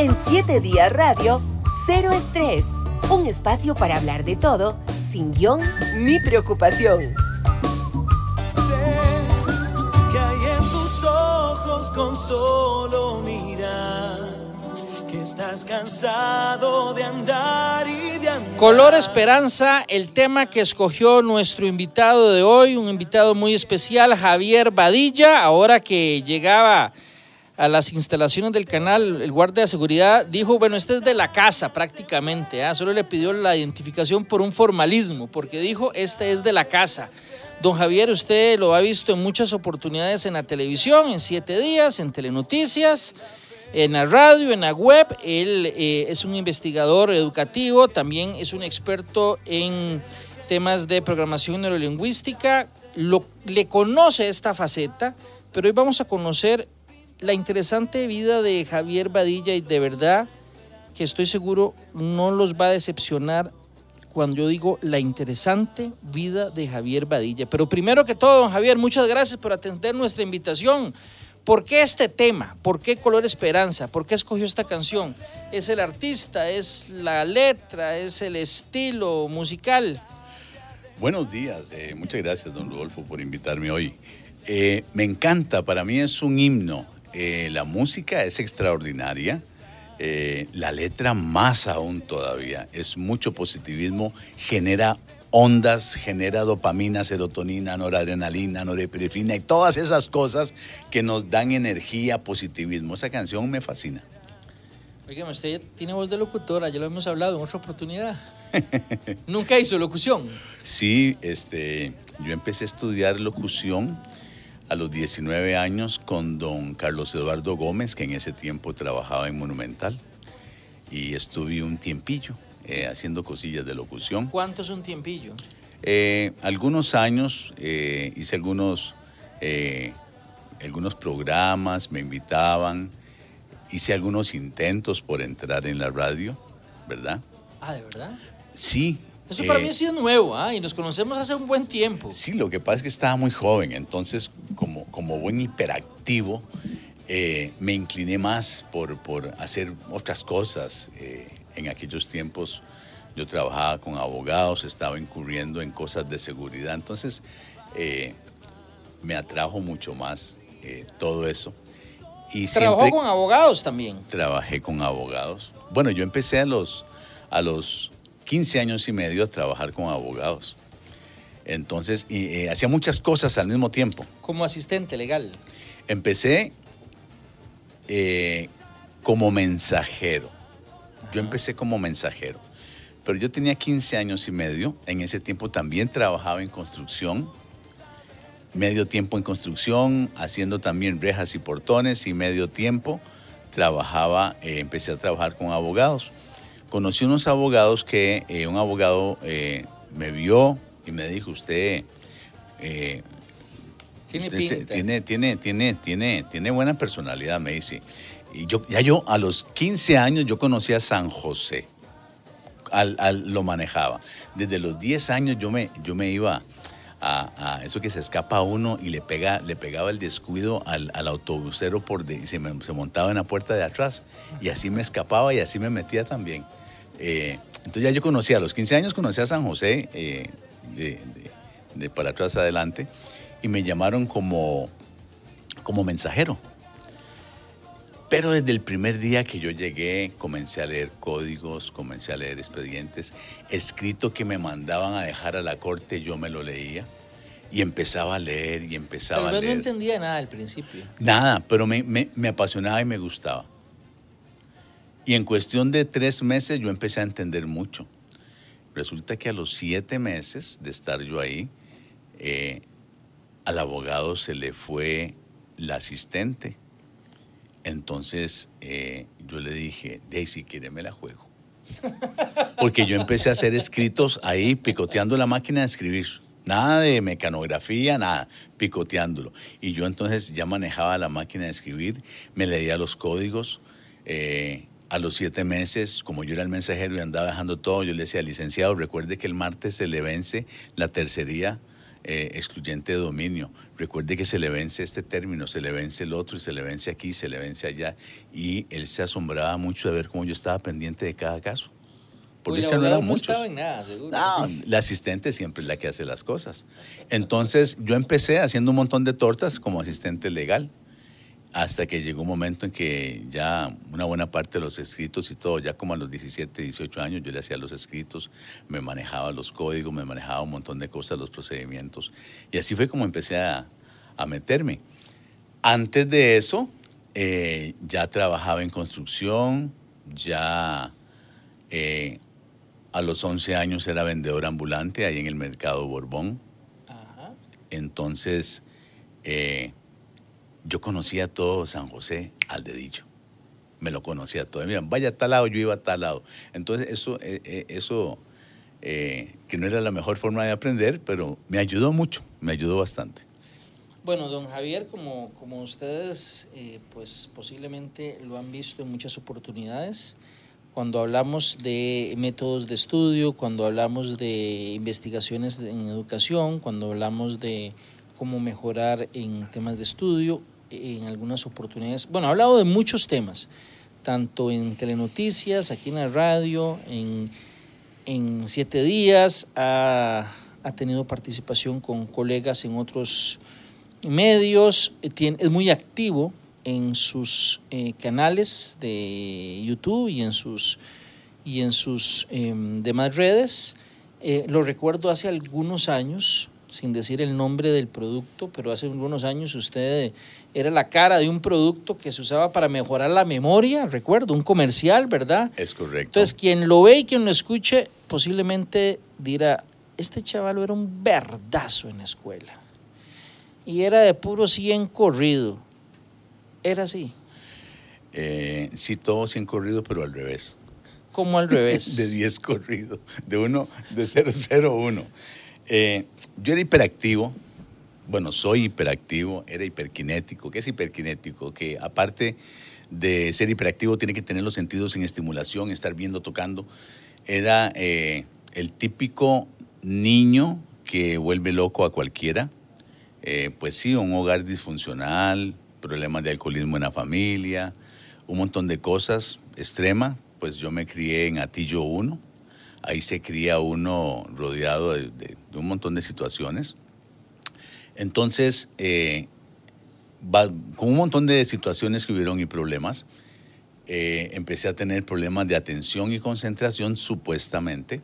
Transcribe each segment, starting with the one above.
En 7 días radio, cero estrés. Un espacio para hablar de todo, sin guion ni preocupación. que hay en tus ojos con solo mirar, que estás cansado de andar y de andar. Color Esperanza, el tema que escogió nuestro invitado de hoy, un invitado muy especial, Javier Badilla, ahora que llegaba a las instalaciones del canal, el guardia de seguridad dijo, bueno, este es de la casa prácticamente, ¿ah? solo le pidió la identificación por un formalismo, porque dijo, este es de la casa. Don Javier, usted lo ha visto en muchas oportunidades en la televisión, en siete días, en telenoticias, en la radio, en la web. Él eh, es un investigador educativo, también es un experto en temas de programación neurolingüística. Lo, le conoce esta faceta, pero hoy vamos a conocer la interesante vida de Javier Badilla y de verdad que estoy seguro no los va a decepcionar cuando yo digo la interesante vida de Javier Badilla. Pero primero que todo, don Javier, muchas gracias por atender nuestra invitación. ¿Por qué este tema? ¿Por qué Color Esperanza? ¿Por qué escogió esta canción? ¿Es el artista? ¿Es la letra? ¿Es el estilo musical? Buenos días, eh, muchas gracias don Rodolfo por invitarme hoy. Eh, me encanta, para mí es un himno. Eh, la música es extraordinaria, eh, la letra más aún todavía, es mucho positivismo, genera ondas, genera dopamina, serotonina, noradrenalina, norepinefrina y todas esas cosas que nos dan energía, positivismo. Esa canción me fascina. Oigan, usted tiene voz de locutora, ya lo hemos hablado en otra oportunidad. Nunca hizo locución. Sí, este, yo empecé a estudiar locución a los 19 años con don Carlos Eduardo Gómez, que en ese tiempo trabajaba en Monumental. Y estuve un tiempillo eh, haciendo cosillas de locución. ¿Cuánto es un tiempillo? Eh, algunos años eh, hice algunos, algunos programas, me invitaban, hice algunos intentos por entrar en la radio, ¿verdad? Ah, ¿de verdad? Sí. Eso para mí ha sido nuevo, ¿ah? Y nos conocemos hace un buen tiempo. Sí, lo que pasa es que estaba muy joven, entonces como, como buen hiperactivo, eh, me incliné más por, por hacer otras cosas. Eh, en aquellos tiempos yo trabajaba con abogados, estaba incurriendo en cosas de seguridad, entonces eh, me atrajo mucho más todo eso. Y Trabajó con abogados también. trabajé con abogados. Bueno, yo empecé a los, a los 15 años y medio a trabajar con abogados. Entonces, y, eh, hacía muchas cosas al mismo tiempo. Como asistente legal. Empecé eh, como mensajero. Yo empecé como mensajero. Pero yo tenía 15 años y medio. En ese tiempo también trabajaba en construcción. Medio tiempo en construcción, haciendo también rejas y portones. Y medio tiempo trabajaba, eh, empecé a trabajar con abogados. Conocí unos abogados que eh, un abogado eh, me vio y me dijo, usted... eh, Tiene Usted se- pinta. tiene, tiene, tiene, tiene, tiene buena personalidad, me dice. Y yo, ya yo a los 15 años yo conocí a San José. Al, al- lo manejaba. Desde los 10 años yo me, yo me iba a, a eso que se escapa a uno y le, pega, le pegaba el descuido al, al autobusero por de- y se, me- se montaba en la puerta de atrás. Y así me escapaba y así me metía también. Eh, entonces ya yo conocía, a los 15 años conocí a San José eh, de, de- de para atrás adelante y me llamaron como, como mensajero. Pero desde el primer día que yo llegué, comencé a leer códigos, comencé a leer expedientes, escrito que me mandaban a dejar a la corte, yo me lo leía y empezaba a leer y empezaba a vez no leer. entendía nada al principio. Nada, pero me, me- me apasionaba y me gustaba. Y en cuestión de tres meses yo empecé a entender mucho. Resulta que a los siete meses de estar yo ahí, eh, al abogado se le fue la asistente. Entonces eh, yo le dije, si quiere me la juego. Porque yo empecé a hacer escritos ahí, picoteando la máquina de escribir. Nada de mecanografía, nada, picoteándolo. Y yo entonces ya manejaba la máquina de escribir, me leía los códigos. eh, a los siete meses, como yo era el mensajero y andaba dejando todo, yo le decía, licenciado, recuerde que el martes se le vence la tercería eh, excluyente de dominio. Recuerde que se le vence este término, se le vence el otro, y se le vence aquí, se le vence allá. Y él se asombraba mucho de ver cómo yo estaba pendiente de cada caso. Por Uy, no eran no estaba en nada, seguro. No, la asistente siempre es la que hace las cosas. Entonces yo empecé haciendo un montón de tortas como asistente legal, hasta que llegó un momento en que ya una buena parte de los escritos y todo, ya como a los 17, 18 años, yo le hacía los escritos, me manejaba los códigos, me manejaba un montón de cosas, los procedimientos. Y así fue como empecé a, a meterme. Antes de eso, eh, ya trabajaba en construcción, ya... eh, a los 11 años era vendedor ambulante ahí en el mercado Borbón. Ajá. Entonces, eh, yo conocía todo San José al dedillo. Me lo conocía todo. Vaya a tal lado, yo iba a tal lado. Entonces, eso, eh, eh, eso eh, que no era la mejor forma de aprender, pero me ayudó mucho, me ayudó bastante. Bueno, don Javier, como, como ustedes eh, pues posiblemente lo han visto en muchas oportunidades, cuando hablamos de métodos de estudio, cuando hablamos de investigaciones en educación, cuando hablamos de cómo mejorar en temas de estudio, en algunas oportunidades, bueno, ha hablado de muchos temas, tanto en telenoticias, aquí en la radio, en, en siete días, ha, ha tenido participación con colegas en otros medios, es muy activo en sus eh, canales de YouTube y en sus, y en sus em, demás redes. Eh, lo recuerdo hace algunos años, sin decir el nombre del producto, pero hace algunos años usted era la cara de un producto que se usaba para mejorar la memoria, recuerdo, un comercial, ¿verdad? Es correcto. Entonces, quien lo ve y quien lo escuche, posiblemente dirá, este chaval era un verdazo en la escuela. Y era de puro 100 corrido. Era así, Eh, sí, todos 100 corridos, pero al revés. como al revés. de 10 corridos, de uno, de 001. Eh, yo era hiperactivo, bueno, soy hiperactivo, era hiperkinético. ¿Qué es hiperkinético? Que aparte de ser hiperactivo, tiene que tener los sentidos en estimulación, estar viendo, tocando. Era eh, el típico niño que vuelve loco a cualquiera. Eh, pues sí, un hogar disfuncional, problemas de alcoholismo en la familia, un montón de cosas extrema. Pues yo me crié en Atillo 1, ahí se cría uno rodeado de, de- de un montón de situaciones. Entonces, eh, va- con un montón de situaciones que hubieron y problemas, eh, empecé a tener problemas de atención y concentración supuestamente.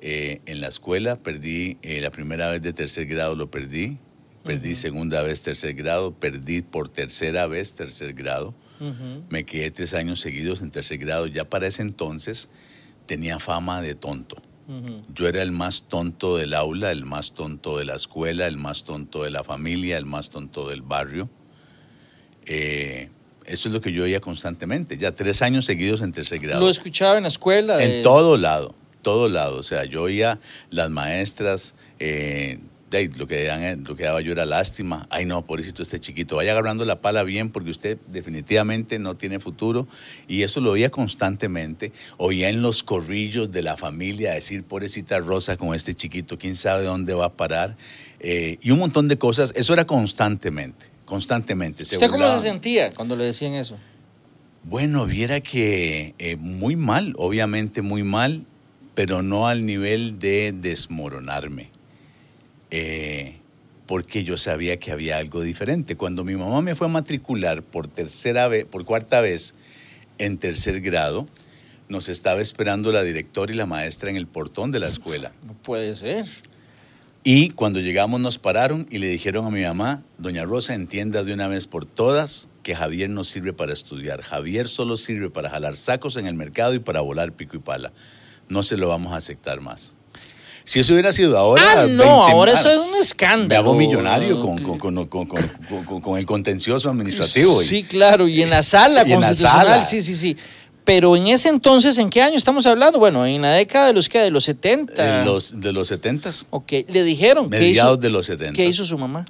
Eh, en la escuela perdí eh, la primera vez de tercer grado, lo perdí. Perdí segunda vez tercer grado, perdí por tercera vez tercer grado. Me quedé tres años seguidos en tercer grado. Ya para ese entonces tenía fama de tonto. Yo era el más tonto del aula, el más tonto de la escuela, el más tonto de la familia, el más tonto del barrio. Eh, eso es lo que yo oía constantemente. Ya tres años seguidos en tercer grado. Lo escuchaba en la escuela. de- En todo lado, todo lado. O sea, yo oía las maestras, eh, ahí, lo, que daban- lo que daba yo era lástima. Ay, no, pobrecito este chiquito, vaya agarrando la pala bien porque usted definitivamente no tiene futuro. Y eso lo oía constantemente. Oía en los corrillos de la familia decir, pobrecita Rosa con este chiquito, quién sabe dónde va a parar. Eh, y un montón de cosas. Eso era constantemente, constantemente. Se ¿Usted cómo se sentía cuando le decían eso? Bueno, viera que eh, muy mal, obviamente muy mal, pero no al nivel de desmoronarme. Eh, porque yo sabía que había algo diferente. Cuando mi mamá me fue a matricular por tercera vez, por cuarta vez en tercer grado, nos estaba esperando la directora y la maestra en el portón de la escuela. No puede ser. Y cuando llegamos nos pararon y le dijeron a mi mamá, doña Rosa, entienda de una vez por todas que Javier no sirve para estudiar. Javier solo sirve para jalar sacos en el mercado y para volar pico y pala. No se lo vamos a aceptar más. Si eso hubiera sido ahora... ah, 20 no, ahora eso es un escándalo. Me hago millonario con, con- con- con- con- con- con el contencioso administrativo. y- Sí, claro, y en la sala la constitucional, sala. sí, sí, sí. Pero en ese entonces, ¿en qué año estamos hablando? Bueno, en la década de los que de los 70. de los, de los 70 Ok, le dijeron hizo, mediados de los 70 qué hizo su mamá.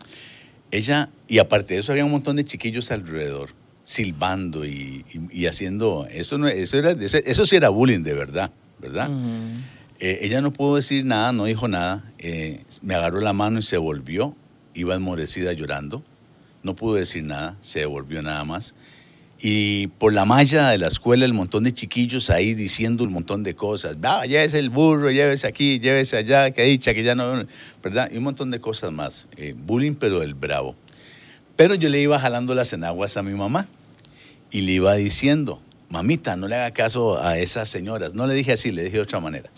Ella, y aparte de eso, había un montón de chiquillos alrededor, silbando y, y- y haciendo. Eso, no, eso, era, eso, sí era bullying de verdad, ¿verdad? Ujú. Eh, ella no pudo decir nada, no dijo nada. eh, me agarró la mano y se volvió. Iba enmorecida llorando. No pudo decir nada, se devolvió nada más. Y por la malla de la escuela, el montón de chiquillos ahí diciendo un montón de cosas. Ah, llévese el burro, llévese aquí, llévese allá, que dicha, que ya no. ¿Verdad? Y un montón de cosas más. Eh, bullying, pero el bravo. Pero yo le iba jalando las enaguas a mi mamá y le iba diciendo, mamita, no le haga caso a esas señoras. No le dije así, le dije de otra manera,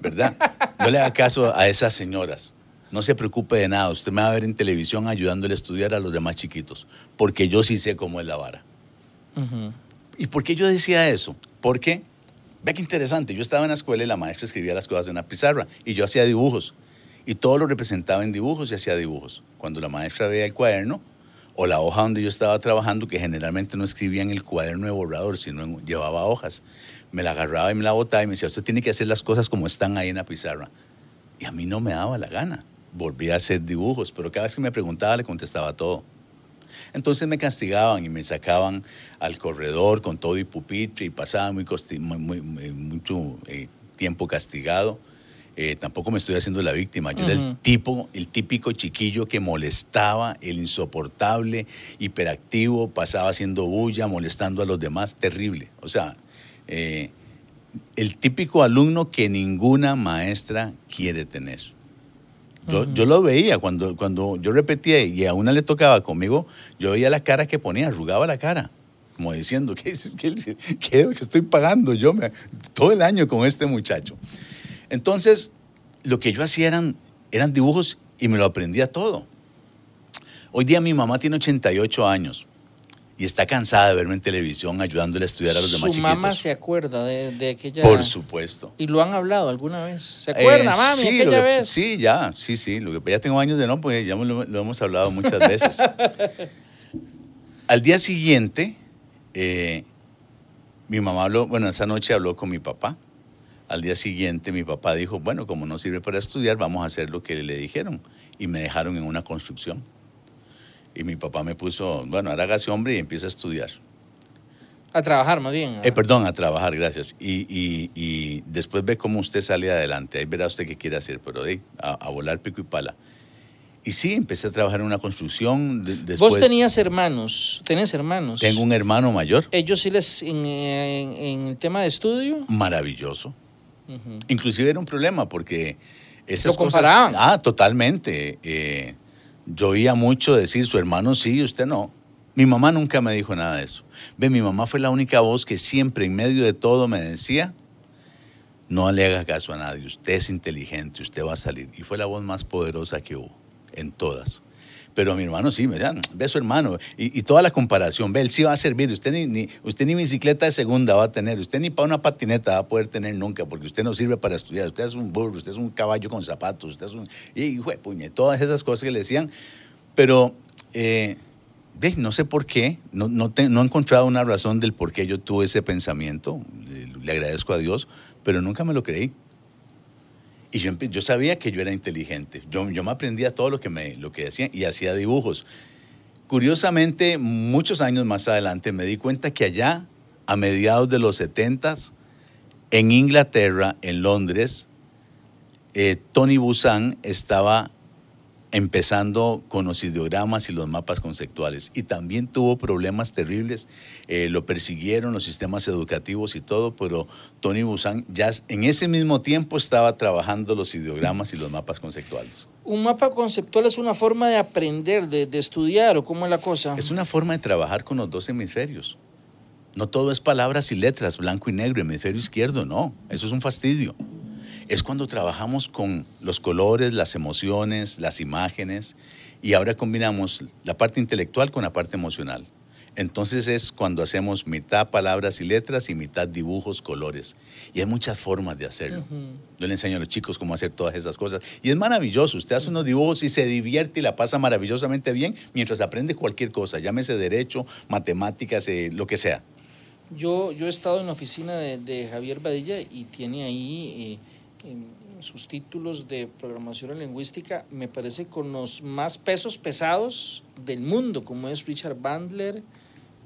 ¿verdad? No le haga caso a esas señoras. No se preocupe de nada. Usted me va a ver en televisión ayudándole a estudiar a los demás chiquitos, porque yo sí sé cómo es la vara. ¿Y por qué yo decía eso? Porque, ve qué interesante, yo estaba en la escuela y la maestra escribía las cosas en la pizarra y yo hacía dibujos. Y todo lo representaba en dibujos y hacía dibujos. Cuando la maestra veía el cuaderno o la hoja donde yo estaba trabajando, que generalmente no escribía en el cuaderno de borrador, sino llevaba hojas, me la agarraba y me la botaba y me decía, usted tiene que hacer las cosas como están ahí en la pizarra. Y a mí no me daba la gana. Volví a hacer dibujos, pero cada vez que me preguntaba le contestaba todo. Entonces me castigaban y me sacaban al corredor con todo y pupitre y pasaba mucho eh, tiempo castigado. Eh, tampoco me estoy haciendo la víctima. Yo era el tipo, el típico chiquillo que molestaba, el insoportable, hiperactivo, pasaba haciendo bulla, molestando a los demás, terrible. O sea, eh, el típico alumno que ninguna maestra quiere tener. Yo, yo lo veía cuando, cuando yo repetía y a una le tocaba conmigo, yo veía la cara que ponía, arrugaba la cara, como diciendo, ¿qué, qué- qué estoy pagando yo me- todo el año con este muchacho? Entonces, lo que yo hacía eran, eran dibujos y me lo aprendía todo. Hoy día mi mamá tiene 88 años y está cansada de verme en televisión ayudándole a estudiar a los demás Su mamá chiquitos. se acuerda de, de aquella... Por supuesto. ¿Y lo han hablado alguna vez? ¿Se acuerda, Eh, mami, sí, aquella que- vez? Sí, ya, sí, sí. Lo que ya tengo años de no, pues ya lo, lo hemos hablado muchas veces. Al día siguiente, eh, mi mamá habló, bueno, esa noche habló con mi papá. Al día siguiente mi papá dijo, bueno, como no sirve para estudiar, vamos a hacer lo que le dijeron. Y me dejaron en una construcción. Y mi papá me puso, bueno, ahora hágase hombre y empieza a estudiar. A trabajar, más bien. Eh, perdón, a trabajar, gracias. Y, y- y después ve cómo usted sale adelante. Ahí verá usted qué quiere hacer, pero de, a, a volar pico y pala. Y sí, empecé a trabajar en una construcción. de- después, Vos tenías hermanos, tenés hermanos. Tengo un hermano mayor, Ellos sí les, en, en- en el tema de estudio, maravilloso. Inclusive era un problema porque esas Lo comparaban. cosas... Ah, totalmente. Eh, yo oía mucho decir, su hermano sí y usted no. Mi mamá nunca me dijo nada de eso. Ve, mi mamá fue la única voz que siempre en medio de todo me decía, no le haga caso a nadie, usted es inteligente, usted va a salir. Y fue la voz más poderosa que hubo, en todas. Pero mi hermano sí, me ve a su hermano. Y, y toda la comparación, ve, él sí va a servir. Usted ni, ni- usted ni bicicleta de segunda va a tener. Usted ni para una patineta va a poder tener nunca, porque usted no sirve para estudiar. Usted es un burro, usted es un caballo con zapatos, usted es un... Y, de puñe, todas esas cosas que le decían. Pero, eh, no sé por qué, no, no, te- no he encontrado una razón del por qué yo tuve ese pensamiento. Le, le agradezco a Dios, pero nunca me lo creí. Y yo, yo sabía que yo era inteligente. Yo, yo me aprendía todo lo que, me, lo que decían y hacía dibujos. Curiosamente, muchos años más adelante me di cuenta que allá, a mediados de los 70 en Inglaterra, en Londres, eh, Tony Busan estaba empezando con los ideogramas y los mapas conceptuales. Y también tuvo problemas terribles. Eh, lo persiguieron los sistemas educativos y todo, pero Tony Busan ya en ese mismo tiempo estaba trabajando los ideogramas y los mapas conceptuales. un mapa conceptual es una forma de aprender, de, de estudiar, o cómo es la cosa. Es una forma de trabajar con los dos hemisferios. No todo es palabras y letras, blanco y negro, hemisferio izquierdo, no. Eso es un fastidio. Es cuando trabajamos con los colores, las emociones, las imágenes, y ahora combinamos la parte intelectual con la parte emocional. Entonces es cuando hacemos mitad palabras y letras y mitad dibujos, colores. Y hay muchas formas de hacerlo. Yo le enseño a los chicos cómo hacer todas esas cosas. Y es maravilloso. Usted hace unos dibujos y se divierte y la pasa maravillosamente bien mientras aprende cualquier cosa. Llámese derecho, matemáticas, eh, lo que sea. Yo, yo he estado en la oficina de, de Javier Badilla y tiene ahí eh, en sus títulos de programación lingüística, me parece con los más pesos pesados del mundo, como es Richard Bandler,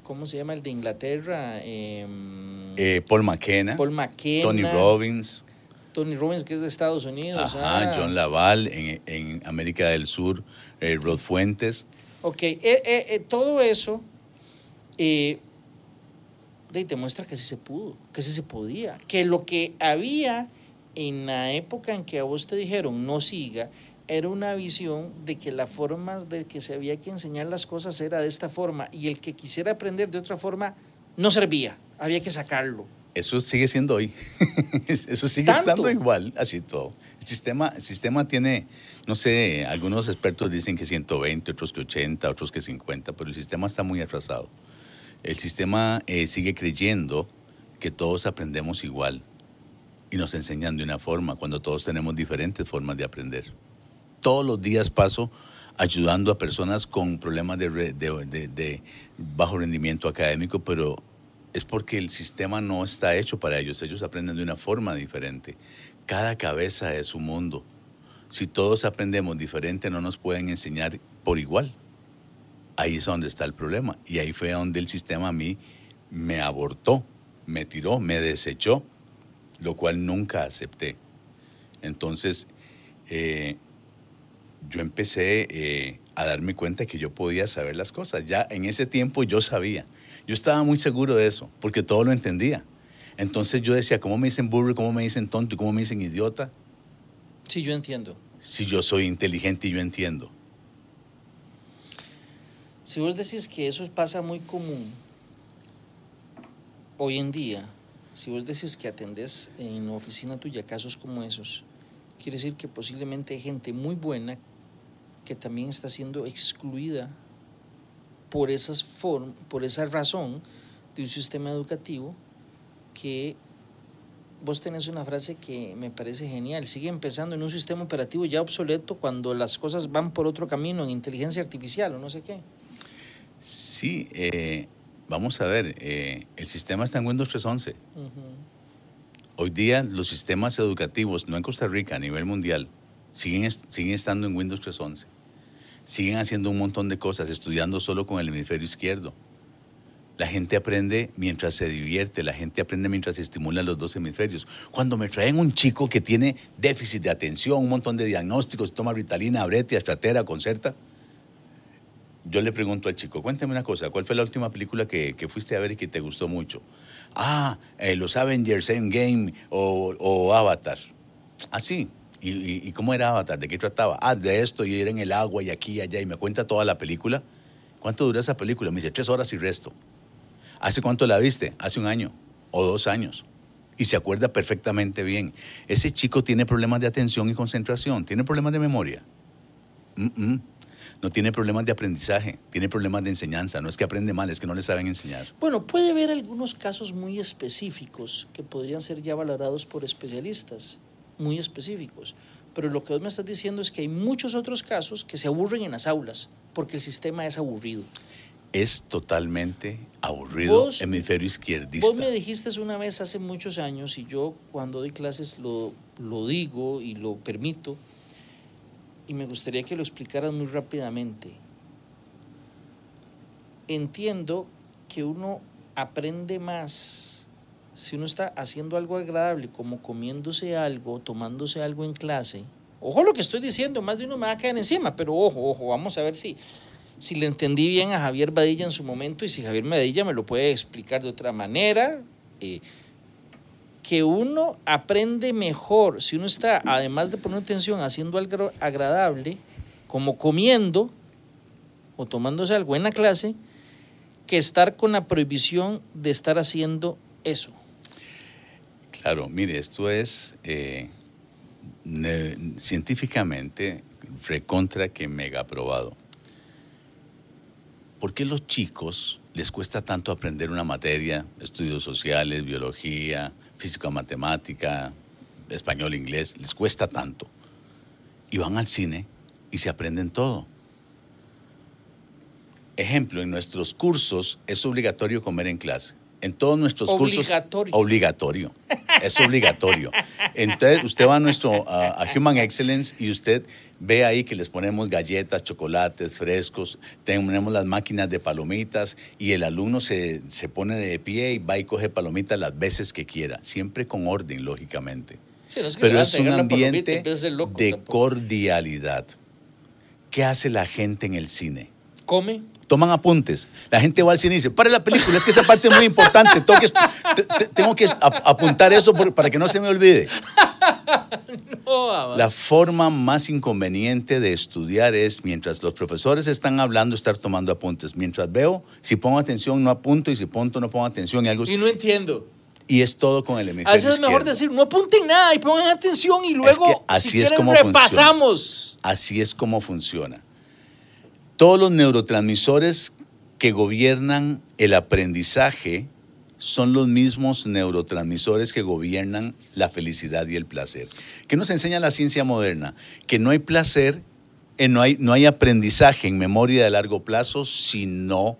¿cómo se llama el de Inglaterra? Em, Eh, Paul McKenna, Paul McKenna. Tony Robbins. Tony Robbins, que es de Estados Unidos. Ajá, ah. John Laval en, en América del Sur, eh, Rod Fuentes. Ok, eh, todo eso te muestra que sí se pudo, que sí se podía, que lo que había en la época en que a vos te dijeron no siga, era una visión de que las formas de que se había que enseñar las cosas era de esta forma y el que quisiera aprender de otra forma no servía, había que sacarlo. Eso sigue siendo hoy. Eso sigue ¿Tanto? estando igual, así todo. El sistema, el sistema tiene, no sé, algunos expertos dicen que 120, otros que 80, otros que 50, pero el sistema está muy atrasado. El sistema eh, sigue creyendo que todos aprendemos igual y nos enseñan de una forma, cuando todos tenemos diferentes formas de aprender. Todos los días paso ayudando a personas con problemas de, de- de- de bajo rendimiento académico, pero es porque el sistema no está hecho para ellos. Ellos aprenden de una forma diferente. Cada cabeza es un mundo. Si todos aprendemos diferente, no nos pueden enseñar por igual. Ahí es donde está el problema. Y ahí fue donde el sistema a mí me abortó, me tiró, me desechó, lo cual nunca acepté. Entonces, eh, yo empecé eh, a darme cuenta que yo podía saber las cosas. Ya en ese tiempo yo sabía. Yo estaba muy seguro de eso, porque todo lo entendía. Entonces yo decía, ¿cómo me dicen burro, cómo me dicen tonto y cómo me dicen idiota? Sí, yo entiendo. Si yo soy inteligente y yo entiendo. Si vos decís que eso pasa muy común hoy en día, si vos decís que atendés en la oficina tuya casos como esos, quiere decir que posiblemente hay gente muy buena que también está siendo excluida por, esas form por esa razón de un sistema educativo que vos tenés una frase que me parece genial. Sigue empezando en un sistema operativo ya obsoleto cuando las cosas van por otro camino en inteligencia artificial o no sé qué. Sí, eh, vamos a ver, eh, el sistema está en Windows 3.11. Ujú. Hoy día los sistemas educativos, no en Costa Rica, a nivel mundial, siguen, siguen estando en Windows 3.11. Siguen haciendo un montón de cosas, estudiando solo con el hemisferio izquierdo. La gente aprende mientras se divierte, la gente aprende mientras se estimula los dos hemisferios. Cuando me traen un chico que tiene déficit de atención, un montón de diagnósticos, toma Ritalina, Abreti, Astratera, Concerta, yo le pregunto al chico, cuéntame una cosa, ¿cuál fue la última película que, que fuiste a ver y que te gustó mucho? Ah, eh, los Avengers Endgame o, o Avatar. Ah. ¿Y, y, y cómo era Avatar? ¿De qué trataba? Ah, de esto, y era en el agua y aquí y allá, y me cuenta toda la película. ¿Cuánto dura esa película? Me dice, tres horas y resto. ¿Hace cuánto la viste? Hace un año o dos años. Y se acuerda perfectamente bien. Ese chico tiene problemas de atención y concentración, tiene problemas de memoria. Mm, mm. No tiene problemas de aprendizaje, tiene problemas de enseñanza. No es que aprende mal, es que no le saben enseñar. Bueno, puede haber algunos casos muy específicos que podrían ser ya valorados por especialistas, muy específicos. Pero lo que vos me estás diciendo es que hay muchos otros casos que se aburren en las aulas porque el sistema es aburrido. Es totalmente aburrido Vos- hemisferio izquierdista. Vos me dijiste una vez hace muchos años, y yo cuando doy clases lo, lo digo y lo permito, y me gustaría que lo explicaras muy rápidamente. Entiendo que uno aprende más si uno está haciendo algo agradable, como comiéndose algo, tomándose algo en clase. Ojo lo que estoy diciendo, más de uno me va a caer encima, pero ojo, ojo, vamos a ver si, si le entendí bien a Javier Badilla en su momento y si Javier Badilla me lo puede explicar de otra manera. eh, que uno aprende mejor si uno está, además de poner atención, haciendo algo agradable, como comiendo o tomándose algo en la clase, que estar con la prohibición de estar haciendo eso. Claro, mire, esto es eh, científicamente recontra que mega probado. ¿Por qué los chicos les cuesta tanto aprender una materia, estudios sociales, biología, física, matemática, español, inglés? Les cuesta tanto. Y van al cine y se aprenden todo. Ejemplo, en nuestros cursos es obligatorio comer en clase. En todos nuestros Obligatorio. cursos. Obligatorio. Es obligatorio. Entonces, usted va a nuestro a, a Human Excellence y usted ve ahí que les ponemos galletas, chocolates, frescos, tenemos las máquinas de palomitas y el alumno se, se pone de pie y va y coge palomitas las veces que quiera, siempre con orden, lógicamente. Sí, no es que pero es un ambiente loco de tampoco. cordialidad. ¿Qué hace la gente en el cine? Come. Toman apuntes. La gente va al cine y dice, para la película, es que esa parte es muy importante. Tengo que, tengo apuntar eso por- para que no se me olvide. No, ama. La forma más inconveniente de estudiar es mientras los profesores están hablando, estar tomando apuntes. Mientras veo, si pongo atención, no apunto, y si apunto, no pongo atención y algo. Y no entiendo. Y es todo con el hemisferio A veces es mejor izquierdo. decir, no apunten nada y pongan atención y luego, que así si es como funciona. repasamos. Así es como funciona. Todos los neurotransmisores que gobiernan el aprendizaje son los mismos neurotransmisores que gobiernan la felicidad y el placer. ¿Qué nos enseña la ciencia moderna? Que no hay placer, eh, no, hay, no hay aprendizaje en memoria de largo plazo si no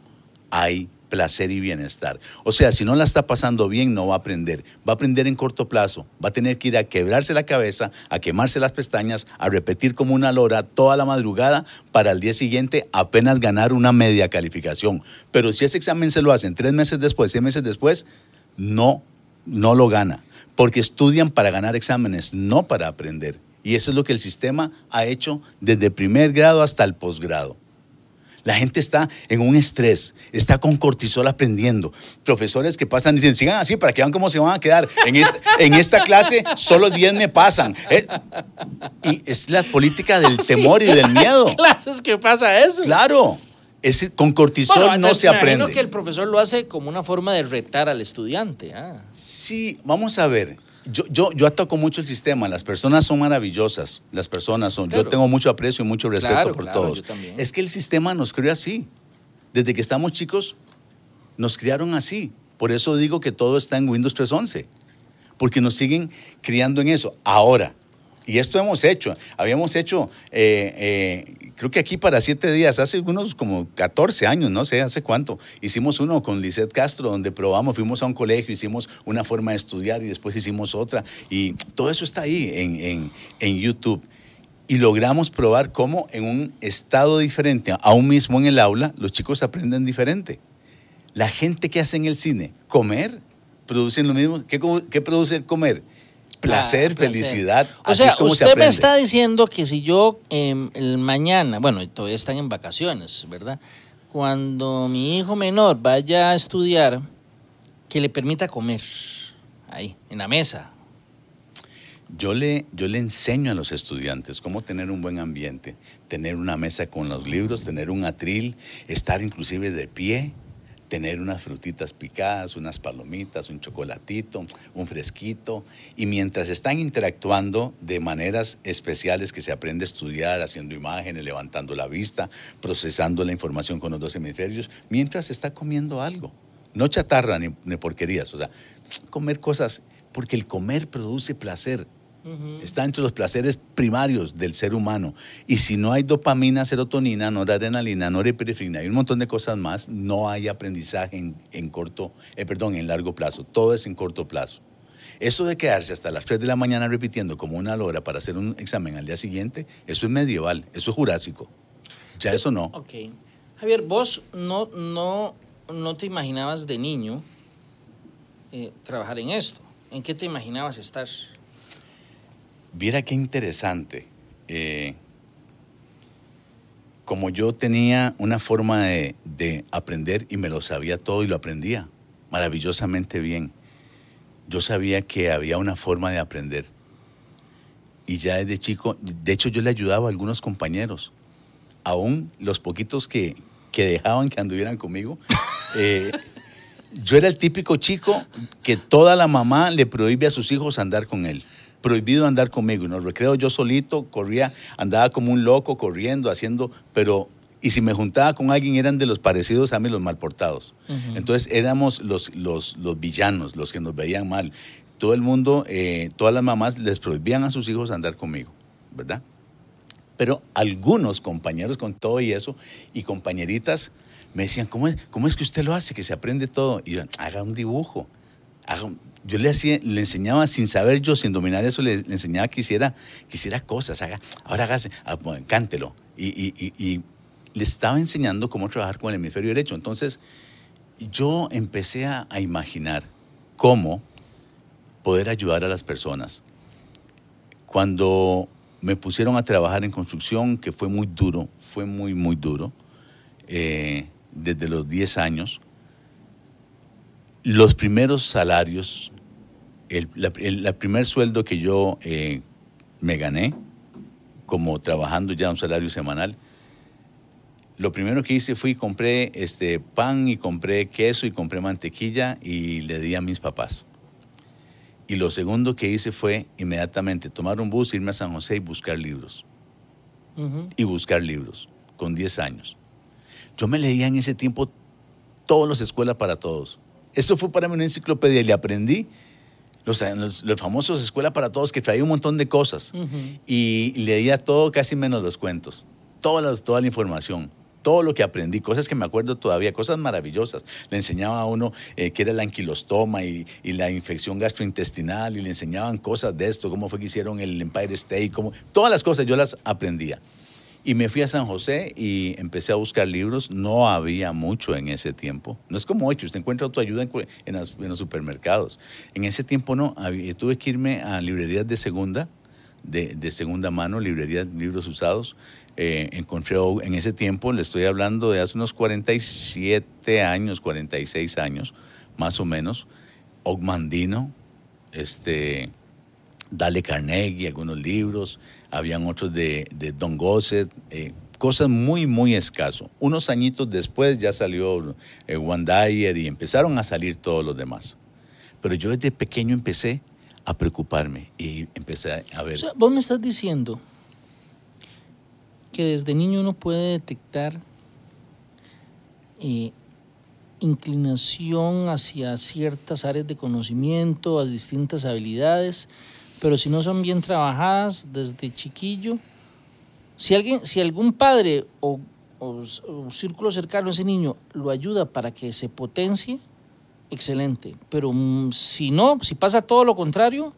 hay placer y bienestar. O sea, si no la está pasando bien, no va a aprender. Va a aprender en corto plazo. Va a tener que ir a quebrarse la cabeza, a quemarse las pestañas, a repetir como una lora toda la madrugada para al día siguiente apenas ganar una media calificación. Pero si ese examen se lo hacen tres meses después, seis meses después, no, no lo gana. Porque estudian para ganar exámenes, no para aprender. Y eso es lo que el sistema ha hecho desde primer grado hasta el posgrado. La gente está en un estrés, está con cortisol aprendiendo. Profesores que pasan y dicen, sigan así para que vean cómo se van a quedar. En esta, en esta clase solo 10 me pasan. Eh, y es la política del temor y del miedo. clases que pasa eso. Claro, es, con cortisol Bueno, no se aprende. que el profesor lo hace como una forma de retar al estudiante. ah. Sí, vamos a ver. Yo, yo, yo ataco mucho el sistema. Las personas son maravillosas. Las personas son. Claro. Yo tengo mucho aprecio y mucho respeto Claro, por claro, todos. yo. Es que el sistema nos creó así. Desde que estamos chicos, nos criaron así. Por eso digo que todo está en Windows 3.11. Porque nos siguen criando en eso. Ahora, y esto hemos hecho. Habíamos hecho, eh, eh, creo que aquí para siete días, hace unos como 14 años, no sé hace cuánto, hicimos uno con Lisette Castro, donde probamos, fuimos a un colegio, hicimos una forma de estudiar y después hicimos otra. Y todo eso está ahí en, en- en YouTube. Y logramos probar cómo en un estado diferente, aún mismo en el aula, los chicos aprenden diferente. La gente que hace en el cine, comer, producen lo mismo. ¿Qué, qué produce el comer? Placer, Ah, placer. felicidad. O Así sea, es como se usted me está diciendo que si yo em, el mañana, bueno, todavía están en vacaciones, ¿verdad? Cuando mi hijo menor vaya a estudiar, que le permita comer ahí, en la mesa. Yo le, yo le enseño a los estudiantes cómo tener un buen ambiente, tener una mesa con los libros, tener un atril, estar inclusive de pie, tener unas frutitas picadas, unas palomitas, un chocolatito, un fresquito. Y mientras están interactuando de maneras especiales que se aprende a estudiar, haciendo imágenes, levantando la vista, procesando la información con los dos hemisferios, mientras está comiendo algo. No chatarra ni, ni porquerías, o sea, comer cosas, porque el comer produce placer. Está entre los placeres primarios del ser humano. Y si no hay dopamina, serotonina, noradrenalina, norepinefrina y un montón de cosas más, no hay aprendizaje en, en corto, eh, perdón, en largo plazo. Todo es en corto plazo. Eso de quedarse hasta las 3 de la mañana repitiendo como una hora para hacer un examen al día siguiente, eso es medieval, eso es jurásico. Ya eso no. Ok. Javier, vos no, no, no te imaginabas de niño eh, trabajar en esto. ¿En qué te imaginabas estar? Viera qué interesante. Eh, como yo tenía una forma de, de aprender y me lo sabía todo y lo aprendía maravillosamente bien, yo sabía que había una forma de aprender. Y ya desde chico, de hecho yo le ayudaba a algunos compañeros, aún los poquitos que, que dejaban que anduvieran conmigo. eh, yo era el típico chico que toda la mamá le prohíbe a sus hijos andar con él. Prohibido andar conmigo. En los recreos yo solito corría, andaba como un loco corriendo, haciendo, pero y si me juntaba con alguien eran de los parecidos a mí, los malportados. Entonces éramos los, los, los villanos, los que nos veían mal. Todo el mundo, eh, todas las mamás les prohibían a sus hijos andar conmigo, ¿verdad? Pero algunos compañeros con todo y eso, y compañeritas, me decían, ¿cómo es, cómo es que usted lo hace, que se aprende todo? Y yo, haga un dibujo. Haga un-". Yo le, enseñaba sin saber yo, sin dominar eso, le, enseñaba que hiciera, que hiciera cosas. Haga, ahora hágase, ah, cántelo. Y, le estaba enseñando cómo trabajar con el hemisferio derecho. Entonces, yo empecé a, a imaginar cómo poder ayudar a las personas. Cuando me pusieron a trabajar en construcción, que fue muy duro, fue muy, muy duro, eh, desde los 10 años, los primeros salarios, el, la- el- la primer sueldo que yo eh, me gané, como trabajando ya un salario semanal, lo primero que hice fue compré este pan y compré queso y compré mantequilla y le di a mis papás. Y lo segundo que hice fue inmediatamente tomar un bus, irme a San José y buscar libros. Y buscar libros, con 10 años. Yo me leía en ese tiempo todos los Escuela para Todos. Eso fue para mí una enciclopedia y le aprendí los, los, los famosos Escuela para Todos que traía un montón de cosas. Y leía todo, casi menos los cuentos. Toda la, toda la información. Todo lo que aprendí, cosas que me acuerdo todavía, cosas maravillosas. Le enseñaba a uno eh, qué era la anquilostoma y, y la infección gastrointestinal y le enseñaban cosas de esto, cómo fue que hicieron el Empire State, cómo, todas las cosas yo las aprendía. Y me fui a San José y empecé a buscar libros. No había mucho en ese tiempo. No es como hoy, usted encuentra autoayuda en, en en los supermercados. En ese tiempo no. Tuve que irme a librerías de segunda, de, segunda mano, librerías, libros usados. Eh, encontré en ese tiempo, le estoy hablando de hace unos 47 años, 46 años, más o menos, Ogmandino, este, Dale Carnegie, algunos libros, habían otros de, de Don Gossett, eh, cosas muy, muy escaso. Unos añitos después ya salió eh, One Dyer y empezaron a salir todos los demás. Pero yo desde pequeño empecé a preocuparme y empecé a ver. Vos me estás diciendo que desde niño uno puede detectar eh, inclinación hacia ciertas áreas de conocimiento, a distintas habilidades, pero si no son bien trabajadas desde chiquillo, si alguien, si algún padre o, círculo cercano a ese niño lo ayuda para que se potencie, excelente. Pero mm, si no, si pasa todo lo contrario,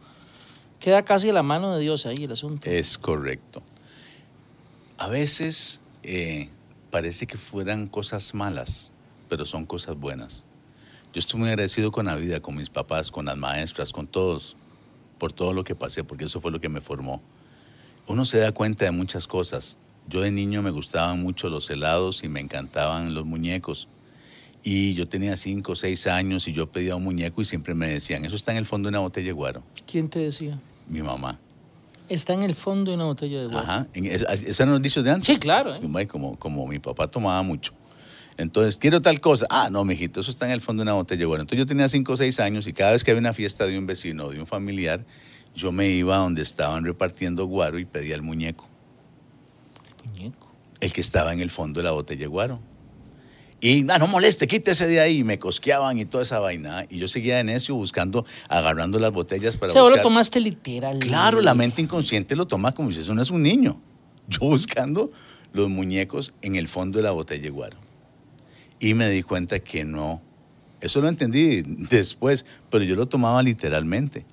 queda casi a la mano de Dios ahí el asunto. Es correcto. A veces eh, parece que fueran cosas malas, pero son cosas buenas. Yo estoy muy agradecido con la vida, con mis papás, con las maestras, con todos, por todo lo que pasé, porque eso fue lo que me formó. Uno se da cuenta de muchas cosas. Yo de niño me gustaban mucho los helados y me encantaban los muñecos. Y yo tenía cinco o seis años y yo pedía un muñeco y siempre me decían, eso está en el fondo de una botella de guaro. ¿Quién te decía? Mi mamá. Está en el fondo de una botella de guaro. Ajá, esos eran los dichos de antes. Sí, claro, ¿eh? Como, como mi papá tomaba mucho. Entonces, quiero tal cosa. Ah, no, mijito, eso está en el fondo de una botella. Bueno, entonces yo tenía 5 o 6 años y cada vez que había una fiesta de un vecino o de un familiar, yo me iba a donde estaban repartiendo guaro y pedía el muñeco, Muñeco. el que estaba en el fondo de la botella de guaro. Y ah, no moleste, quítese de ahí. Y me cosqueaban y toda esa vaina. Y yo seguía de necio buscando, agarrando las botellas para O sea, lo tomaste literal. Claro, la mente inconsciente lo toma como si eso no es un niño. Yo buscando los muñecos en el fondo de la botella de guaro. Y me di cuenta que no. Eso lo entendí después, pero yo lo tomaba literalmente.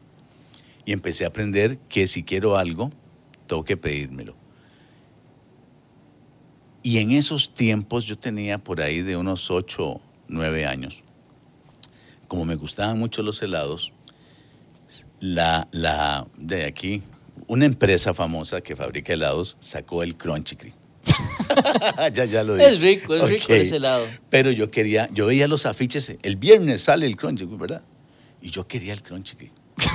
Y empecé a aprender que si quiero algo, tengo que pedírmelo. Y en esos tiempos yo tenía por ahí de unos 8, 9 años. Como me gustaban mucho los helados, la, la de aquí, una empresa famosa que fabrica helados sacó el Crunchy. ya, ya lo dije. Es rico, es rico Ok. ese helado. Pero yo quería, yo veía los afiches, el viernes sale el Crunchy ¿verdad? Y yo quería el Crunchy.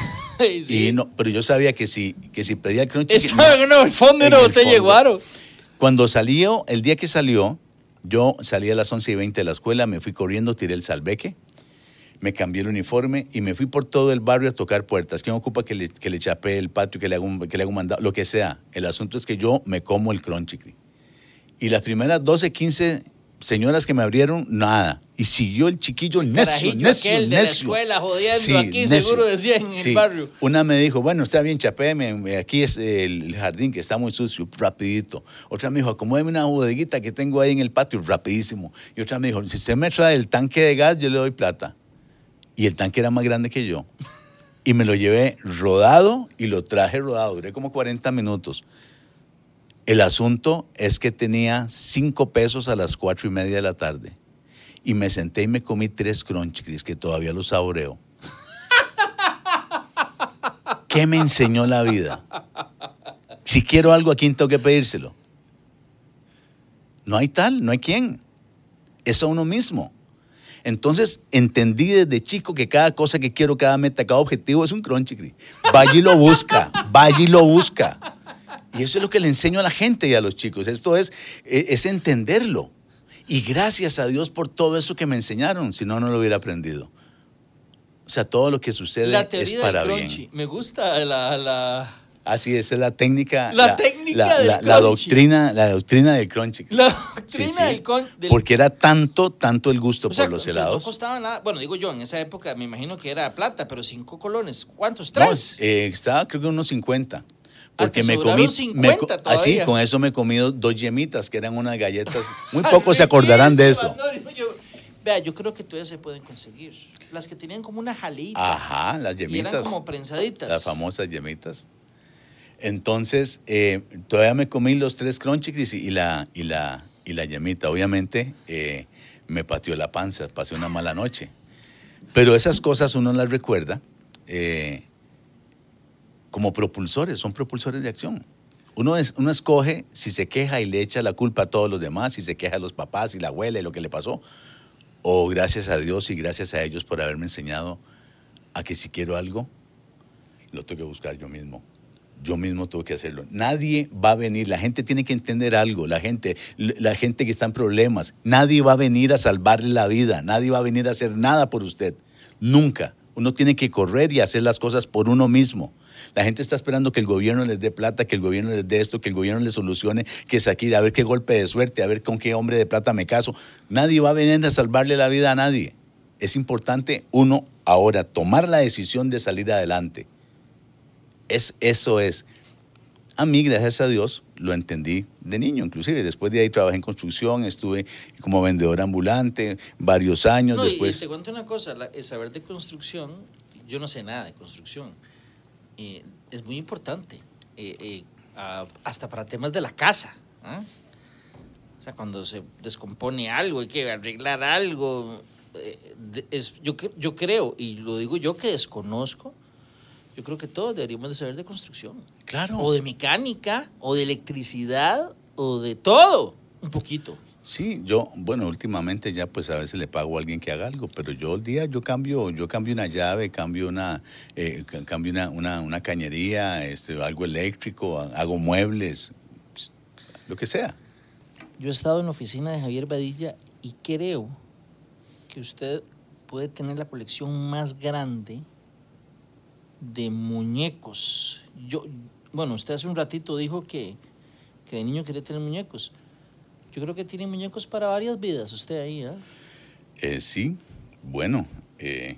Sí. Y no, pero yo sabía que si, que si pedía el Crunchy Estaba en el fondo de una el botella de guaro. Cuando salió, el día que salió, yo salí a las 11 y 20 de la escuela, me fui corriendo, tiré el salveque, me cambié el uniforme y me fui por todo el barrio a tocar puertas. ¿Quién ocupa que le, que le chape el patio, que le haga un, que le haga un mandado? Lo que sea. El asunto es que yo me como el crunchy. Y las primeras 12, 15 señoras que me abrieron, nada. Y siguió el chiquillo necio, carajillo necio, aquel de la necio. escuela jodiendo aquí, seguro decía en el barrio. Una me dijo, bueno, está bien, chapéme, aquí es el jardín que está muy sucio, rapidito. Otra me dijo, acomódeme una bodeguita que tengo ahí en el patio, rapidísimo. Y otra me dijo, si usted me trae el tanque de gas, yo le doy plata. Y el tanque era más grande que yo. Y me lo llevé rodado y lo traje rodado. Duré como 40 minutos. El asunto es que tenía cinco pesos a las cuatro y media de la tarde. Y me senté y me comí tres Crunch Crisp, que todavía los saboreo. ¿Qué me enseñó la vida? Si quiero algo, ¿a quién tengo que pedírselo? No hay tal, no hay quien. Es a uno mismo. Entonces entendí desde chico que cada cosa que quiero, cada meta, cada objetivo es un crunchy. Vaya y lo busca, vaya y lo busca. Y eso es lo que le enseño a la gente y a los chicos. Esto es, e, es entenderlo. Y gracias a Dios por todo eso que me enseñaron, si no, no lo hubiera aprendido. O sea, todo lo que sucede es para bien. Me gusta la, la, Así es, es la técnica. La, técnica la, del la, la doctrina, la doctrina del crunchy. La doctrina del, del, Porque era tanto, tanto el gusto o sea, por los helados. No costaba nada. Bueno, digo yo, en esa época me imagino que era plata, pero cinco colones. ¿Cuántos? ¿Tres? No, eh, estaba creo que unos 50. Porque ah, me comí. 50 me, así, con eso me he comido dos yemitas, que eran unas galletas. Muy pocos se acordarán de eso. No, yo, vea, yo creo que todavía se pueden conseguir. Las que tenían como una jalita. Ajá, las yemitas. Y eran como prensaditas. Las famosas yemitas. Entonces, eh, todavía me comí los tres crunchies y la, y la, y la yemita. Obviamente, eh, me pateó la panza, pasé una mala noche. Pero esas cosas uno las recuerda eh, como propulsores, son propulsores de acción. Uno, es, uno escoge si se queja y le echa la culpa a todos los demás, si se queja a los papás y la abuela y lo que le pasó, o gracias a Dios y gracias a ellos por haberme enseñado a que si quiero algo, lo tengo que buscar yo mismo yo mismo tuve que hacerlo. Nadie va a venir, la gente tiene que entender algo, la gente, la gente que está en problemas, nadie va a venir a salvarle la vida, nadie va a venir a hacer nada por usted, nunca. Uno tiene que correr y hacer las cosas por uno mismo. La gente está esperando que el gobierno les dé plata, que el gobierno les dé esto, que el gobierno les solucione, que saque, a ver qué golpe de suerte, a ver con qué hombre de plata me caso. Nadie va a venir a salvarle la vida a nadie. Es importante uno ahora tomar la decisión de salir adelante. Es, eso es. A mí, gracias a Dios, lo entendí de niño, inclusive. Después de ahí trabajé en construcción, estuve como vendedor ambulante varios años. No, después... y te cuento una cosa, el saber de construcción, yo no sé nada de construcción, eh, es muy importante, eh, eh, hasta para temas de la casa. ¿ah? O sea, cuando se descompone algo, hay que arreglar algo. es, yo, yo creo, y lo digo yo que desconozco, yo creo que todos deberíamos de saber de construcción. Claro. O de mecánica, o de electricidad, o de todo, un poquito. Sí, yo, bueno, últimamente ya pues a veces le pago a alguien que haga algo, pero yo el día yo cambio, yo cambio una llave, cambio una, eh, cambio una, una, cañería, este, algo eléctrico, hago muebles, lo que sea. Yo he estado en la oficina de Javier Badilla y creo que usted puede tener la colección más grande de muñecos. Yo, bueno, usted hace un ratito dijo que, que de niño quería tener muñecos. Yo creo que tiene muñecos para varias vidas usted ahí, ¿eh? eh sí, bueno. Eh,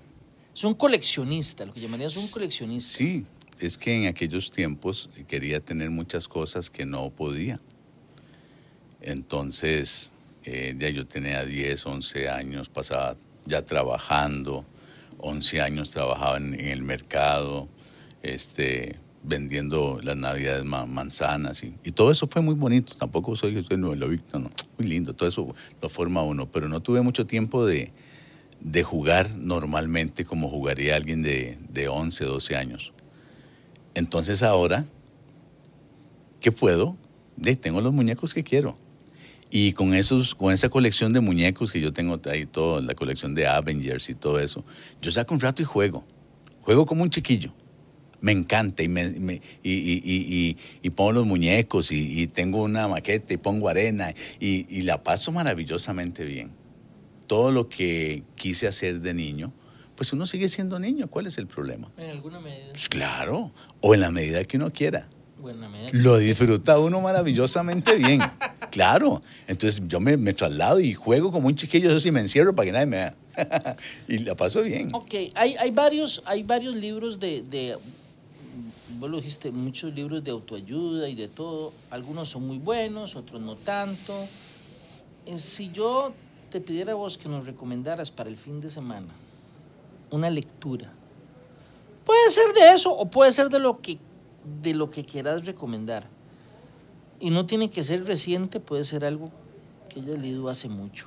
es un coleccionista, lo que llamarías un coleccionista. Sí, es que en aquellos tiempos quería tener muchas cosas que no podía. Entonces, eh, ya yo tenía 10, 11 años, pasaba ya trabajando, 11 años trabajaba en, el mercado, este, vendiendo las navidades manzanas y, y, todo eso fue muy bonito. Tampoco soy, soy no, muy lindo, todo eso lo forma uno, pero no tuve mucho tiempo de, de jugar normalmente como jugaría alguien de, de 11, 12 años. Entonces ahora, ¿qué puedo? De, tengo los muñecos que quiero. Y con, esos, con esa colección de muñecos que yo tengo ahí, toda la colección de Avengers y todo eso, yo saco un rato y juego. Juego como un chiquillo. Me encanta y, me, y, y, pongo los muñecos y, tengo una maqueta y pongo arena y, la paso maravillosamente bien. Todo lo que quise hacer de niño, pues uno sigue siendo niño. ¿Cuál es el problema? En alguna medida. Pues claro, o en la medida que uno quiera. Lo disfruta uno maravillosamente bien. claro. Entonces yo me, traslado y juego como un chiquillo, eso sí me encierro para que nadie me vea. y la paso bien. Ok, hay, hay, varios, hay varios libros de, de, vos lo dijiste, muchos libros de autoayuda y de todo. Algunos son muy buenos, otros no tanto. Eh, si yo te pidiera a vos que nos recomendaras para el fin de semana una lectura, puede ser de eso o puede ser de lo que de lo que quieras recomendar. Y no tiene que ser reciente, puede ser algo que hayas leído hace mucho.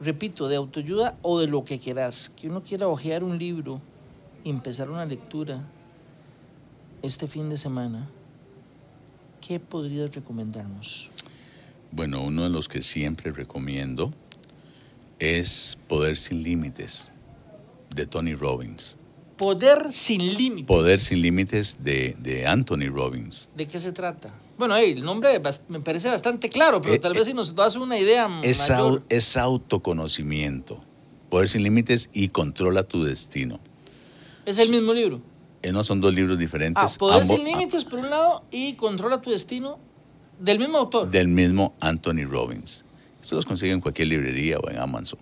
Repito, de autoayuda o de lo que quieras. Que uno quiera hojear un libro y empezar una lectura este fin de semana. ¿qué podrías recomendarnos? Bueno, uno de los que siempre recomiendo es Poder sin Límites, de Tony Robbins. Poder sin límites. Poder sin Límites de, de Anthony Robbins. ¿De qué se trata? Bueno, hey, el nombre me parece bastante claro, pero Eh, tal eh, vez si nos das una idea Es, mayor. au- es autoconocimiento. Poder sin Límites y Controla tu Destino. Es el mismo libro. Eh, no son dos libros diferentes. Ah, Poder ambos- sin límites por un lado y Controla tu destino del mismo autor. del mismo Anthony Robbins. Esto los consiguen en cualquier librería o en Amazon.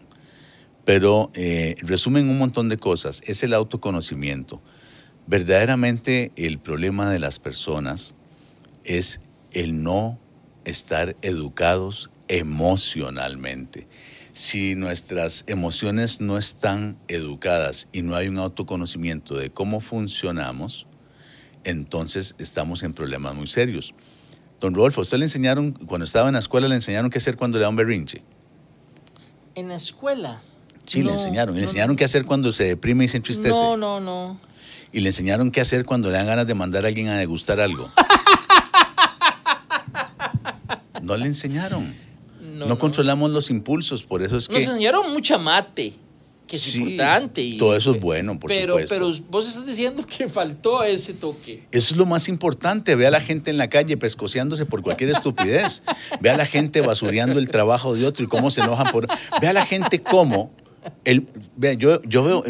Pero eh, resumen un montón de cosas. Es el autoconocimiento. Verdaderamente el problema de las personas es el no estar educados emocionalmente. Si nuestras emociones no están educadas y no hay un autoconocimiento de cómo funcionamos, entonces estamos en problemas muy serios. Don Rodolfo, ¿usted le enseñaron, cuando estaba en la escuela, le enseñaron qué hacer cuando le da un berrinche? En la escuela. Sí, le enseñaron. Le no, enseñaron qué hacer cuando se deprime y se entristece. No, no, no. Y le enseñaron qué hacer cuando le dan ganas de mandar a alguien a degustar algo. no le enseñaron. No, No, controlamos los impulsos, por eso es que... Nos enseñaron mucha mate, que es Sí, importante. Y, todo eso es bueno, por pero, supuesto. Pero vos estás diciendo que faltó ese toque. Eso es lo más importante. Ve a la gente en la calle pescoceándose por cualquier estupidez. Ve a la gente basureando el trabajo de otro y cómo se enojan por. Ve a la gente cómo. El, vea, yo, yo veo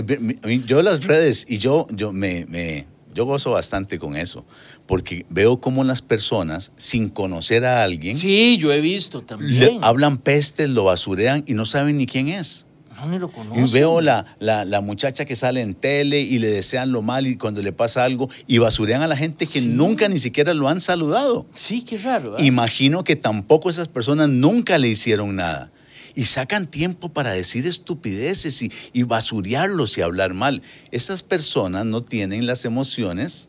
yo las redes y yo, yo me, me- yo gozo bastante con eso. Porque veo cómo las personas, sin conocer a alguien, Sí, yo he visto también. hablan pestes, lo basurean y no saben ni quién es. No, ni lo Y conozco. veo la, la, la muchacha que sale en tele y le desean lo mal y cuando le pasa algo y basurean a la gente que Sí. nunca ni siquiera lo han saludado. Sí, qué raro. ¿eh? Imagino que tampoco esas personas nunca le hicieron nada. Y sacan tiempo para decir estupideces y, y basurearlos y hablar mal. Esas personas no tienen las emociones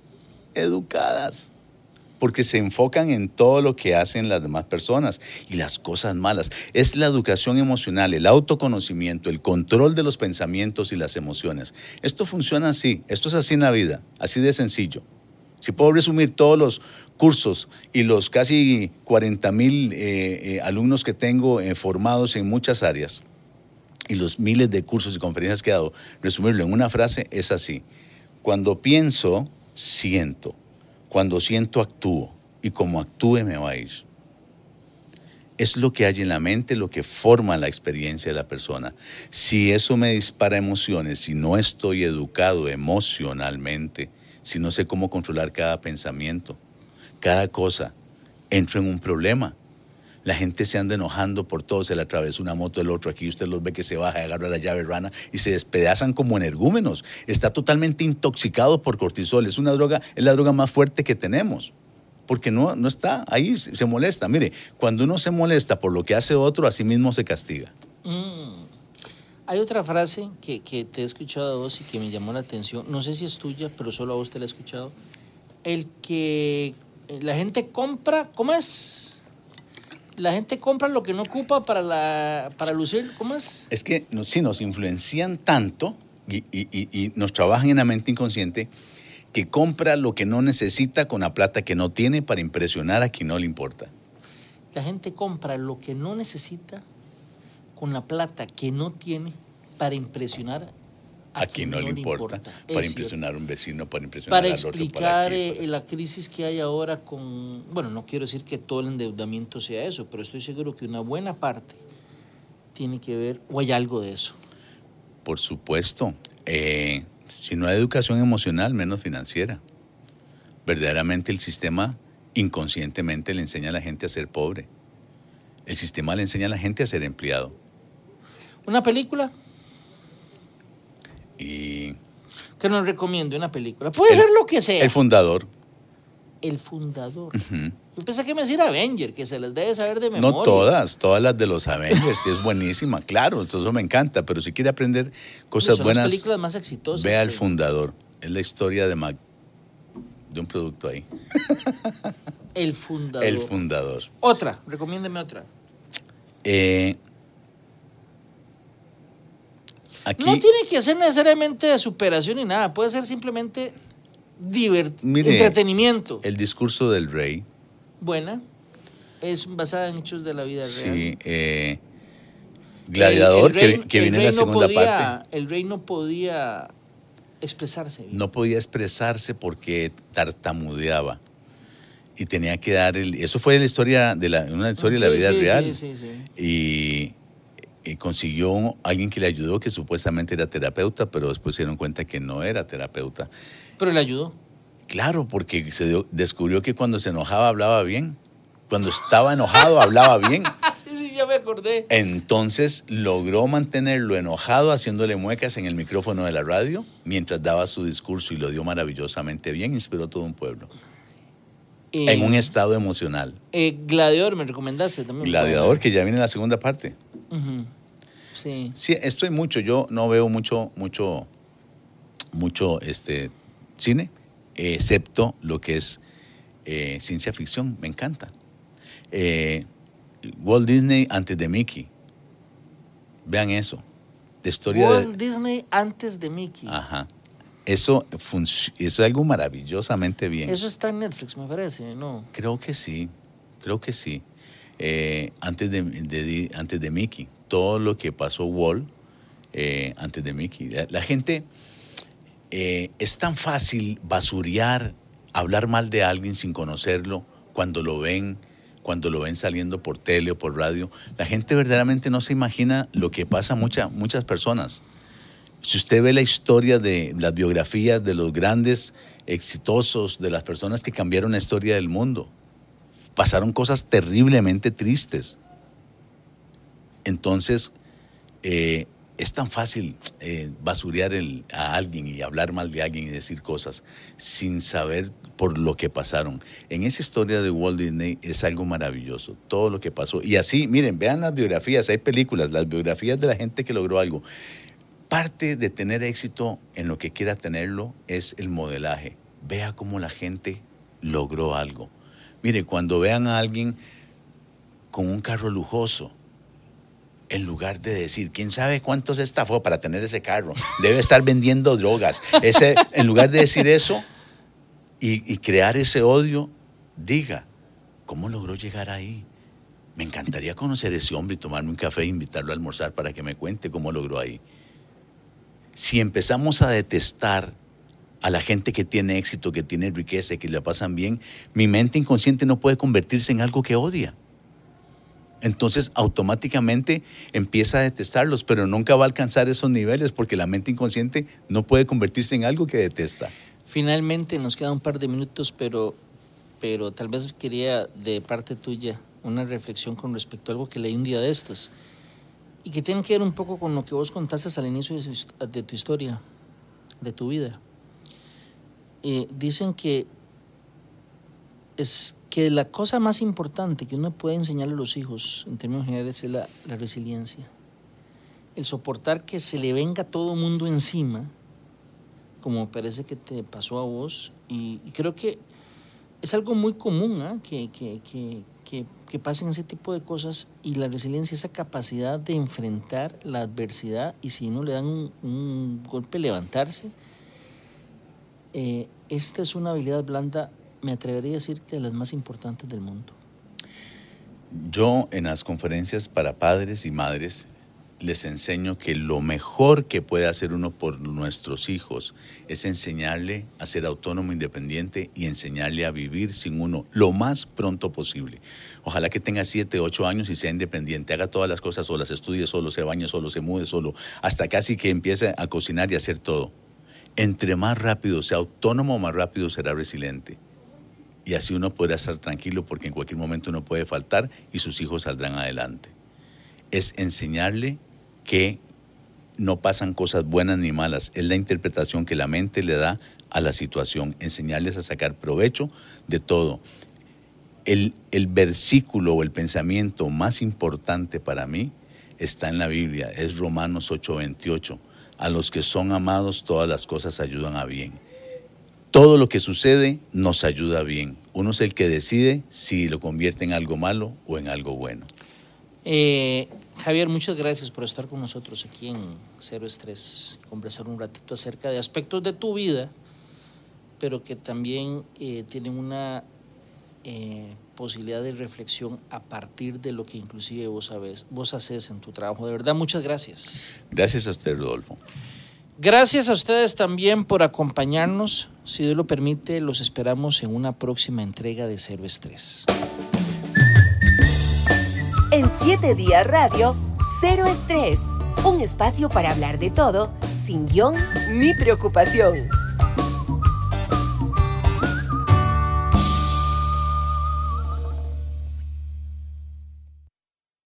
educadas porque se enfocan en todo lo que hacen las demás personas y las cosas malas. Es la educación emocional, el autoconocimiento, el control de los pensamientos y las emociones. Esto funciona así, esto es así en la vida, así de sencillo. Si puedo resumir todos los cursos y los casi 40 mil eh, eh, alumnos que tengo eh, formados en muchas áreas y los miles de cursos y conferencias que he dado, resumirlo en una frase es así. Cuando pienso, siento. Cuando siento, actúo. Y como actúe, me va a ir. Es lo que hay en la mente, lo que forma la experiencia de la persona. Si eso me dispara emociones, si no estoy educado emocionalmente, si no sé cómo controlar cada pensamiento, cada cosa, entro en un problema. La gente se anda enojando por todo, se le atravesó una moto del otro, aquí usted los ve que se baja, agarra la llave rana y se despedazan como energúmenos. Está totalmente intoxicado por cortisol, es una droga, es la droga más fuerte que tenemos. Porque no, no está ahí, se molesta. Mire, cuando uno se molesta por lo que hace otro, así mismo se castiga. Mm. Hay otra frase que, que te he escuchado a vos y que me llamó la atención. No sé si es tuya, pero solo a vos te la he escuchado. El que la gente compra, ¿cómo es? La gente compra lo que no ocupa para, la, para lucir, ¿cómo es? Es que sí, nos influencian tanto y, y- y- y nos trabajan en la mente inconsciente que compra lo que no necesita con la plata que no tiene para impresionar a quien no le importa. La gente compra lo que no necesita con la plata que no tiene para impresionar a, quien no, le importa, Es para cierto. impresionar a un vecino, para impresionar para al otro, explicar para aquí, eh, para- la crisis que hay ahora con, bueno, no quiero decir que todo el endeudamiento sea eso, pero estoy seguro que una buena parte tiene que ver, o hay algo de eso. Por supuesto. Eh, si no hay educación emocional, menos financiera. Verdaderamente el sistema inconscientemente le enseña a la gente a ser pobre. El sistema le enseña a la gente a ser empleado. Una película Y que nos recomiende, una película. Puede El- ser lo que sea. el fundador, El fundador. ujú, Yo pensé que me decía Avenger, que se les debe saber de memoria. no todas, todas las de los Avengers, sí es buenísima, claro, entonces eso me encanta, pero si quiere aprender cosas Son buenas, las películas más exitosas. vea el eh. fundador. Es la historia de, Mac- de un producto ahí. El fundador. El fundador. Otra, recomiéndeme otra. Eh, aquí, No tiene que ser necesariamente de superación ni nada, puede ser simplemente Mire, entretenimiento. el discurso del rey Buena. Es basada en hechos de la vida real. Sí, eh, Gladiador, El- el rey- que, que el viene en la no segunda podía- parte. El rey no podía expresarse. bien. No podía expresarse porque tartamudeaba. Y tenía que dar el... Eso fue la historia de la, una historia de la Sí, vida sí, real. Sí, sí, sí. y, y consiguió alguien que le ayudó, que supuestamente era terapeuta, pero después se dieron cuenta que no era terapeuta. Pero le ayudó. Claro, porque se dio- descubrió que cuando se enojaba hablaba bien. Cuando estaba enojado hablaba bien. sí, sí, ya me acordé. Entonces logró mantenerlo enojado haciéndole muecas en el micrófono de la radio mientras daba su discurso y lo dio maravillosamente bien, inspiró a todo un pueblo. Eh, En un estado emocional. eh, Gladiador, me recomendaste también. Gladiador, que ya viene en la segunda parte. Sí. Sí, estoy mucho, yo no veo mucho, mucho, mucho este, cine, excepto lo que es eh, ciencia ficción, me encanta. Eh, Walt Disney antes de Mickey. Vean eso. De historia Walt de. Disney antes de Mickey. Ajá. Eso, es algo maravillosamente bien. Eso está en Netflix, me parece, ¿no? Creo que sí, creo que sí. Eh, antes, de, de- de- antes de Mickey, todo lo que pasó Wall eh, antes de Mickey. La, la gente eh, es tan fácil basurear, hablar mal de alguien sin conocerlo cuando lo ven, cuando lo ven saliendo por tele o por radio. La gente verdaderamente no se imagina lo que pasa a mucha- muchas personas. Si usted ve la historia de las biografías de los grandes exitosos, de las personas que cambiaron la historia del mundo, pasaron cosas terriblemente tristes. Entonces, eh, es tan fácil eh, basurear a alguien y hablar mal de alguien y decir cosas sin saber por lo que pasaron. En esa historia de Walt Disney es algo maravilloso, todo lo que pasó. Y así, miren, vean las biografías, hay películas, las biografías de la gente que logró algo. Parte de tener éxito en lo que quiera tenerlo es el modelaje. Vea cómo la gente logró algo. Mire, cuando vean a alguien con un carro lujoso, en lugar de decir, ¿quién sabe cuánto se estafó para tener ese carro? Debe estar vendiendo drogas. En lugar de decir eso y, y crear ese odio, diga, ¿cómo logró llegar ahí? Me encantaría conocer a ese hombre y tomarme un café e invitarlo a almorzar para que me cuente cómo logró ahí. Si empezamos a detestar a la gente que tiene éxito, que tiene riqueza, que le pasan bien, mi mente inconsciente no puede convertirse en algo que odia. Entonces automáticamente empieza a detestarlos, pero nunca va a alcanzar esos niveles porque la mente inconsciente no puede convertirse en algo que detesta. Finalmente nos queda un par de minutos, pero, pero tal vez quería de parte tuya una reflexión con respecto a algo que leí un día de estos y que tiene que ver un poco con lo que vos contaste al inicio de, tu historia, de tu vida. Eh, dicen que es que la cosa más importante que uno puede enseñarle a los hijos en términos generales es la, la resiliencia. El soportar que se le venga todo mundo encima, como parece que te pasó a vos, y, y creo que es algo muy común ¿ah? que, que, que, que, que pasen ese tipo de cosas y la resiliencia, esa capacidad de enfrentar la adversidad y si no le dan un, un golpe levantarse, eh, esta es una habilidad blanda, me atrevería a decir que de las más importantes del mundo. Yo en las conferencias para padres y madres les enseño que lo mejor que puede hacer uno por nuestros hijos es enseñarle a ser autónomo, independiente y enseñarle a vivir sin uno lo más pronto posible. Ojalá que tenga 7, 8 años y sea independiente, haga todas las cosas solas, estudie solo, se bañe solo, se mude solo, hasta casi que empiece a cocinar y hacer todo. Entre más rápido sea autónomo, más rápido será resiliente. Y así uno podrá estar tranquilo porque en cualquier momento uno puede faltar y sus hijos saldrán adelante. Es enseñarle que no pasan cosas buenas ni malas, es la interpretación que la mente le da a la situación, enseñarles a sacar provecho de todo. El, el versículo o el pensamiento más importante para mí está en la Biblia, es Romanos 8:28. A los que son amados todas las cosas ayudan a bien todo lo que sucede nos ayuda bien. Uno es el que decide si lo convierte en algo malo o en algo bueno. Eh, Javier, muchas gracias por estar con nosotros aquí en Cero Estrés conversar un ratito acerca de aspectos de tu vida, pero que también eh, tienen una eh, posibilidad de reflexión a partir de lo que inclusive vos sabes, vos haces en tu trabajo. De verdad, muchas gracias. Gracias a usted, Rodolfo. Gracias a ustedes también por acompañarnos. Si Dios lo permite, los esperamos en una próxima entrega de Cero Estrés. En 7 días radio, Cero Estrés. Un espacio para hablar de todo, sin guion ni preocupación.